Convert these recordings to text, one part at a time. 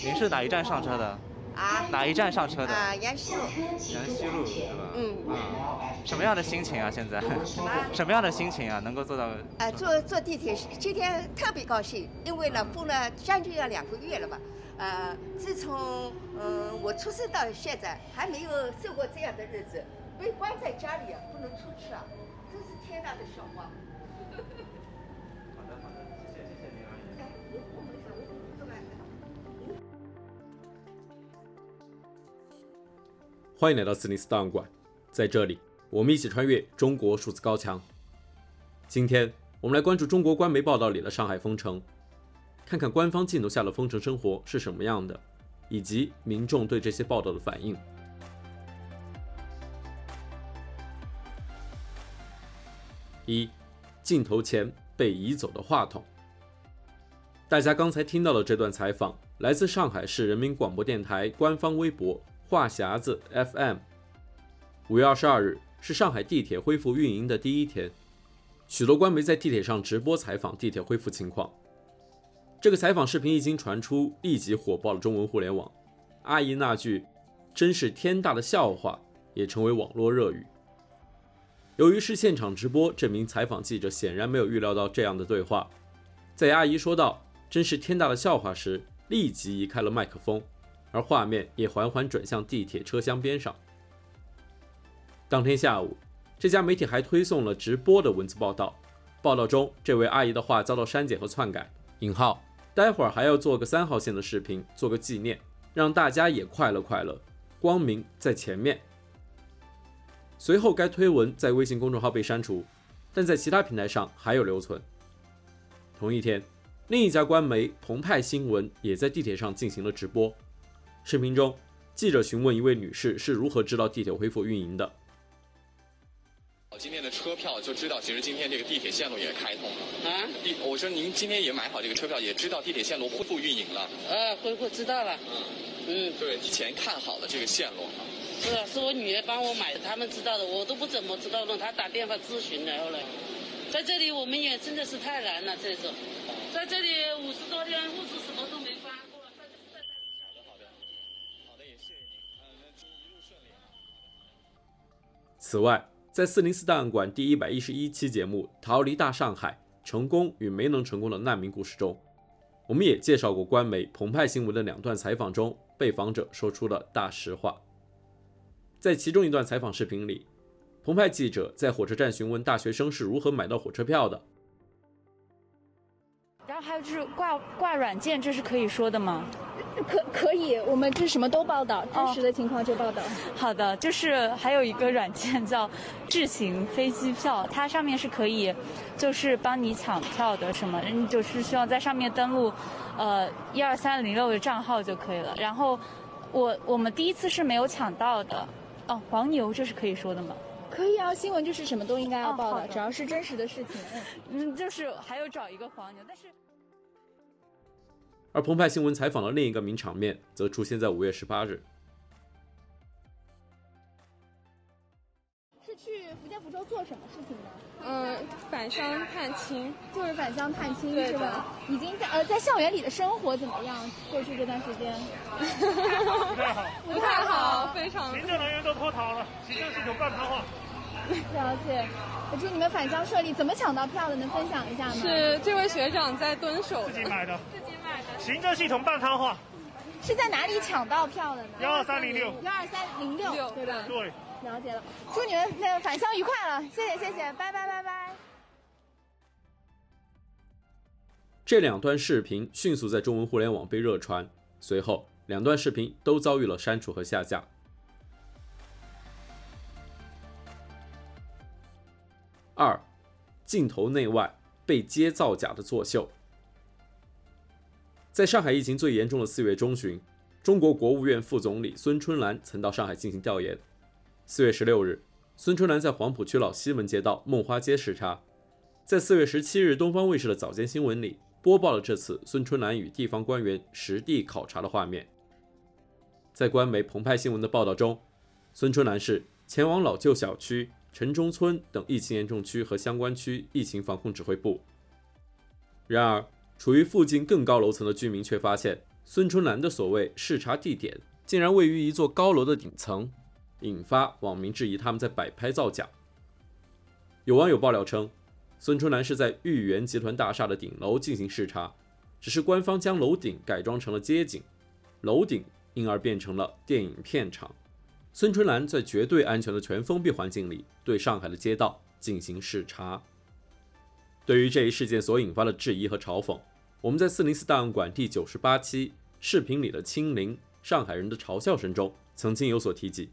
您是哪一站上车的？啊？哪一站上车的？啊，杨西路。杨西路是吧？嗯。啊，什么样的心情啊？现在？什么？什么样的心情啊？能够坐到？呃，坐坐地铁，今天特别高兴，因为呢封了将近要两个月了吧？呃，自从嗯我出生到现在，还没有受过这样的日子，被关在家里啊，不能出去啊，真是天大的笑话。好的好的，谢谢谢谢您阿姨。我没事，我不坐欢迎来到四零四档案馆，在这里，我们一起穿越中国数字高墙。今天我们来关注中国官媒报道里的上海封城，看看官方镜头下的封城生活是什么样的，以及民众对这些报道的反应。一，镜头前被移走的话筒。大家刚才听到的这段采访，来自上海市人民广播电台官方微博“话匣子 FM”。五月二十二日是上海地铁恢复运营的第一天，许多官媒在地铁上直播采访地铁恢复情况。这个采访视频一经传出，立即火爆了中文互联网。阿姨那句“真是天大的笑话”也成为网络热语。由于是现场直播，这名采访记者显然没有预料到这样的对话。在阿姨说道“真是天大的笑话”时，立即移开了麦克风，而画面也缓缓转向地铁车厢边上。当天下午，这家媒体还推送了直播的文字报道。报道中，这位阿姨的话遭到删减和篡改。引号，待会儿还要做个三号线的视频，做个纪念，让大家也快乐快乐。光明在前面。随后，该推文在微信公众号被删除，但在其他平台上还有留存。同一天，另一家官媒澎湃新闻也在地铁上进行了直播。视频中，记者询问一位女士是如何知道地铁恢复运营的。今天的车票就知道，其实今天这个地铁线路也开通了啊！地，我说您今天也买好这个车票，也知道地铁线路恢复运营了。啊，恢复知道了。嗯嗯，对，以前看好了这个线路。是啊，是我女儿帮我买的，他们知道的，我都不怎么知道的。她打电话咨询然，后呢在这里我们也真的是太难了，这种在这里五十多天物资此外。在四零四档案馆第一百一十一期节目《逃离大上海：成功与没能成功的难民故事》中，我们也介绍过官媒澎湃新闻的两段采访中，被访者说出了大实话。在其中一段采访视频里，澎湃记者在火车站询问大学生是如何买到火车票的。然后还有就是挂挂软件，这是可以说的吗？可可以，我们这什么都报道，真实的情况就报道。哦。好的，就是还有一个软件叫智行飞机票，它上面是可以，就是帮你抢票的，什么，你就是需要在上面登录，呃，一二三零六的账号就可以了。然后我我们第一次是没有抢到的。哦，黄牛这是可以说的吗？可以啊，新闻就是什么都应该要报道，哦，只要是真实的事情。嗯，就是还有找一个黄牛，但是。而澎湃新闻采访的另一个名场面，则出现在五月十八日。是去福建福州做什么事情呢？嗯，返乡探亲，就是返乡探亲是吧？已经在呃在校园里的生活怎么样？过去这段时间不太好，不太好，非常。行政人员都脱逃了，行政系统半瘫痪。了解，我祝你们返乡顺利。怎么抢到票的？能分享一下吗？是这位学长在蹲守，自己买的。行政系统半瘫痪，是在哪里抢到票的呢？幺二三零六，幺二三零六，对吧？对，了解了。祝你们那个返乡愉快了，谢谢谢谢，拜拜拜拜。这两段视频迅速在中文互联网被热传，随后两段视频都遭遇了删除和下架。二，镜头内外被揭造假的作秀。在上海疫情最严重的四月中旬，中国国务院副总理孙春兰曾到上海进行调研。四月十六日，孙春兰在黄浦区老西门街道梦花街视察。在四月十七日，东方卫视的早间新闻里播报了这次孙春兰与地方官员实地考察的画面。在官媒澎湃新闻的报道中，孙春兰是前往老旧小区、城中村等疫情严重区和相关区疫情防控指挥部。然而，处于附近更高楼层的居民却发现，孙春兰的所谓视察地点竟然位于一座高楼的顶层，引发网民质疑他们在摆拍造假。有网友爆料称，孙春兰是在豫园集团大厦的顶楼进行视察，只是官方将楼顶改装成了街景，楼顶因而变成了电影片场。孙春兰在绝对安全的全封闭环境里对上海的街道进行视察。对于这一事件所引发的质疑和嘲讽，我们在四零四档案馆第九十八期视频里的清零上海人的嘲笑声中曾经有所提及。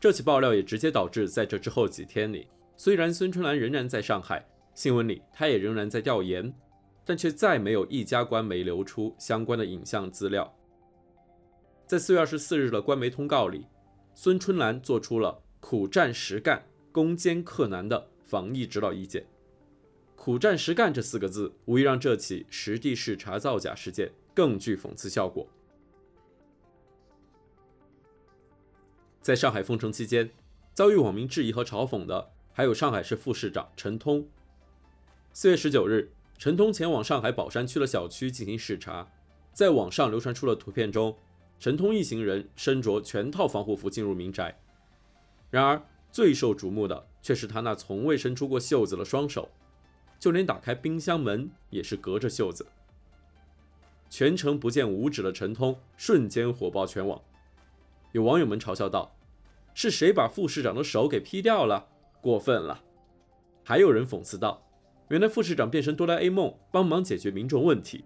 这起爆料也直接导致在这之后几天里，虽然孙春兰仍然在上海，新闻里他也仍然在调研，但却再没有一家官媒流出相关的影像资料。在四月二十四日的官媒通告里，孙春兰做出了苦战实干、攻坚克难的防疫指导意见。苦战实干这四个字，无疑让这起实地视察造假事件更具讽刺效果。在上海封城期间，遭遇网民质疑和嘲讽的还有上海市副市长陈通。四月十九日，陈通前往上海宝山区的小区进行视察，在网上流传出了图片中。陈通一行人身着全套防护服进入民宅，然而最受瞩目的却是他那从未伸出过袖子的双手，就连打开冰箱门也是隔着袖子。全程不见五指的陈通瞬间火爆全网，有网友们嘲笑道：“是谁把副市长的手给 P 掉了？过分了！”还有人讽刺道：“原来副市长变成哆啦 A 梦，帮忙解决民众问题。”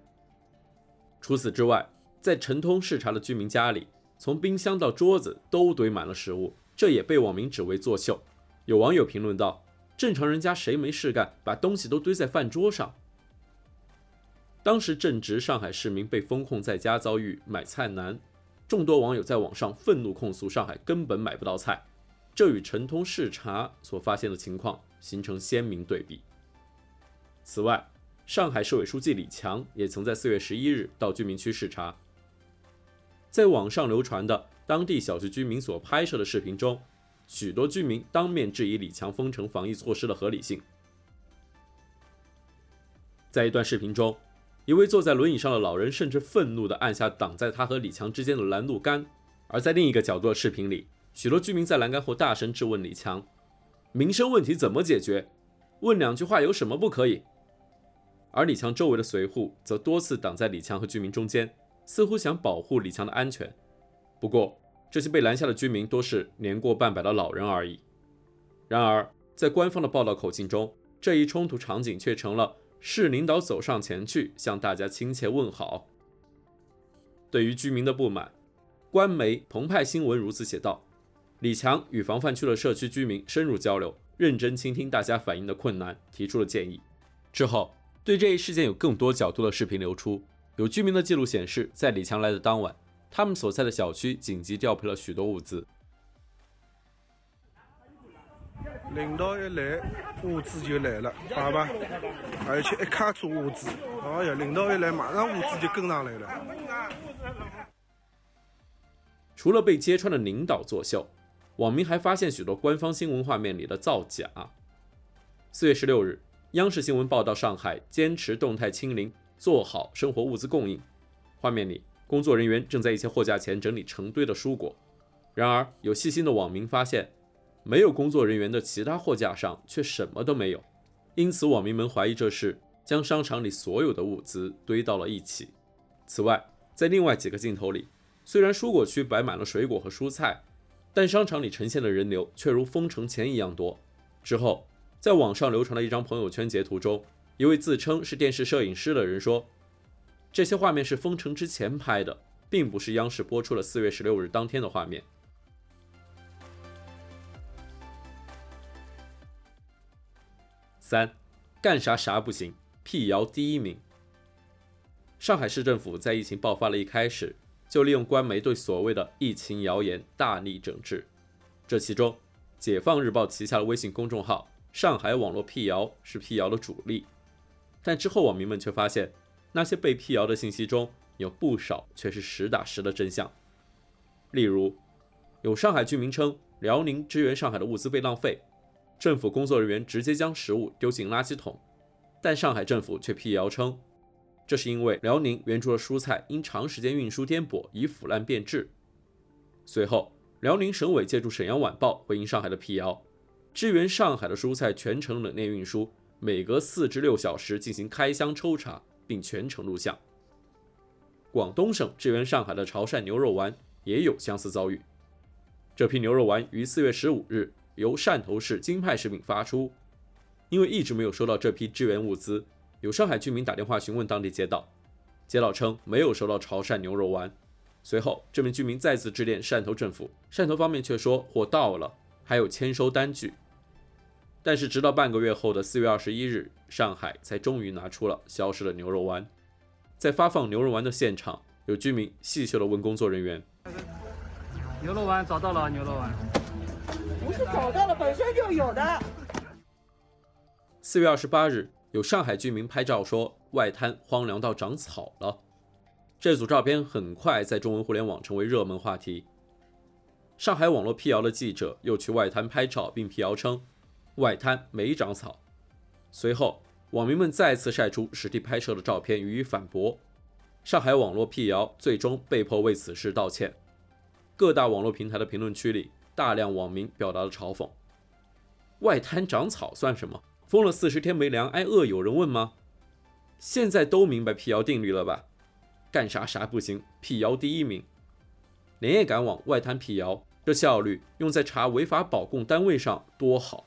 除此之外，在陈通视察的居民家里，从冰箱到桌子都堆满了食物，这也被网民指为作秀。有网友评论道：“正常人家谁没事干，把东西都堆在饭桌上？”当时正值上海市民被封控在家，遭遇买菜难，众多网友在网上愤怒控诉上海根本买不到菜，这与陈通视察所发现的情况形成鲜明对比。此外，上海市委书记李强也曾在四月十一日到居民区视察。在网上流传的当地小区居民所拍摄的视频中，许多居民当面质疑李强封城防疫措施的合理性。在一段视频中，一位坐在轮椅上的老人甚至愤怒地按下挡在他和李强之间的拦路杆；而在另一个角度的视频里，许多居民在栏杆后大声质问李强：“民生问题怎么解决？问两句话有什么不可以？”而李强周围的随护则多次挡在李强和居民中间。似乎想保护李强的安全，不过这些被拦下的居民多是年过半百的老人而已。然而，在官方的报道口径中，这一冲突场景却成了市领导走上前去向大家亲切问好。对于居民的不满，官媒澎湃新闻如此写道：“李强与防范区的社区居民深入交流，认真倾听大家反映的困难，提出了建议。之后，对这一事件有更多角度的视频流出。”有居民的记录显示，在李强来的当晚，他们所在的小区紧急调配了许多物资。领导一来，物资就来了，好吧？而且一卡车物资，哎呀，领导一来，马上物资就跟上来了。除了被揭穿的领导作秀，网民还发现许多官方新闻画面里的造假。四月十六日，央视新闻报道，上海坚持动态清零。做好生活物资供应。画面里，工作人员正在一些货架前整理成堆的蔬果。然而，有细心的网民发现，没有工作人员的其他货架上却什么都没有。因此，网民们怀疑这是将商场里所有的物资堆到了一起。此外，在另外几个镜头里，虽然蔬果区摆满了水果和蔬菜，但商场里呈现的人流却如封城前一样多。之后，在网上流传的一张朋友圈截图中，一位自称是电视摄影师的人说：“这些画面是封城之前拍的，并不是央视播出了四月十六日当天的画面。”三，干啥啥不行，辟谣第一名。上海市政府在疫情爆发了一开始，就利用官媒对所谓的疫情谣言大力整治。这其中，解放日报旗下的微信公众号“上海网络辟谣”是辟谣的主力。但之后，网民们却发现，那些被辟谣的信息中有不少却是实打实的真相。例如，有上海居民称辽宁支援上海的物资被浪费，政府工作人员直接将食物丢进垃圾桶，但上海政府却辟谣称，这是因为辽宁援助的蔬菜因长时间运输颠簸已腐烂变质。随后，辽宁省委借助《沈阳晚报》回应上海的辟谣，支援上海的蔬菜全程冷链运输，每隔四至六小时进行开箱抽查，并全程录像。广东省支援上海的潮汕牛肉丸也有相似遭遇。这批牛肉丸于四月十五日由汕头市金派食品发出，因为一直没有收到这批支援物资，有上海居民打电话询问当地街道，街道称没有收到潮汕牛肉丸。随后，这名居民再次致电汕头政府，汕头方面却说货到了，还有签收单据。但是，直到半个月后的四月二十一日，上海才终于拿出了消失的牛肉丸。在发放牛肉丸的现场，有居民戏谑地问工作人员：“牛肉丸找到了，牛肉丸不是找到了，本身就有的。”四月二十八日，有上海居民拍照说外滩荒凉到长草了。这组照片很快在中文互联网成为热门话题。上海网络辟谣的记者又去外滩拍照，并辟谣称外滩没长草。随后，网民们再次晒出实地拍摄的照片予以反驳，上海网络辟谣最终被迫为此事道歉。各大网络平台的评论区里，大量网民表达了嘲讽：“外滩长草算什么？封了四十天没粮，挨饿有人问吗？现在都明白辟谣定律了吧？干啥啥不行，辟谣第一名，连夜赶往外滩辟谣，这效率用在查违法保供单位上多好。”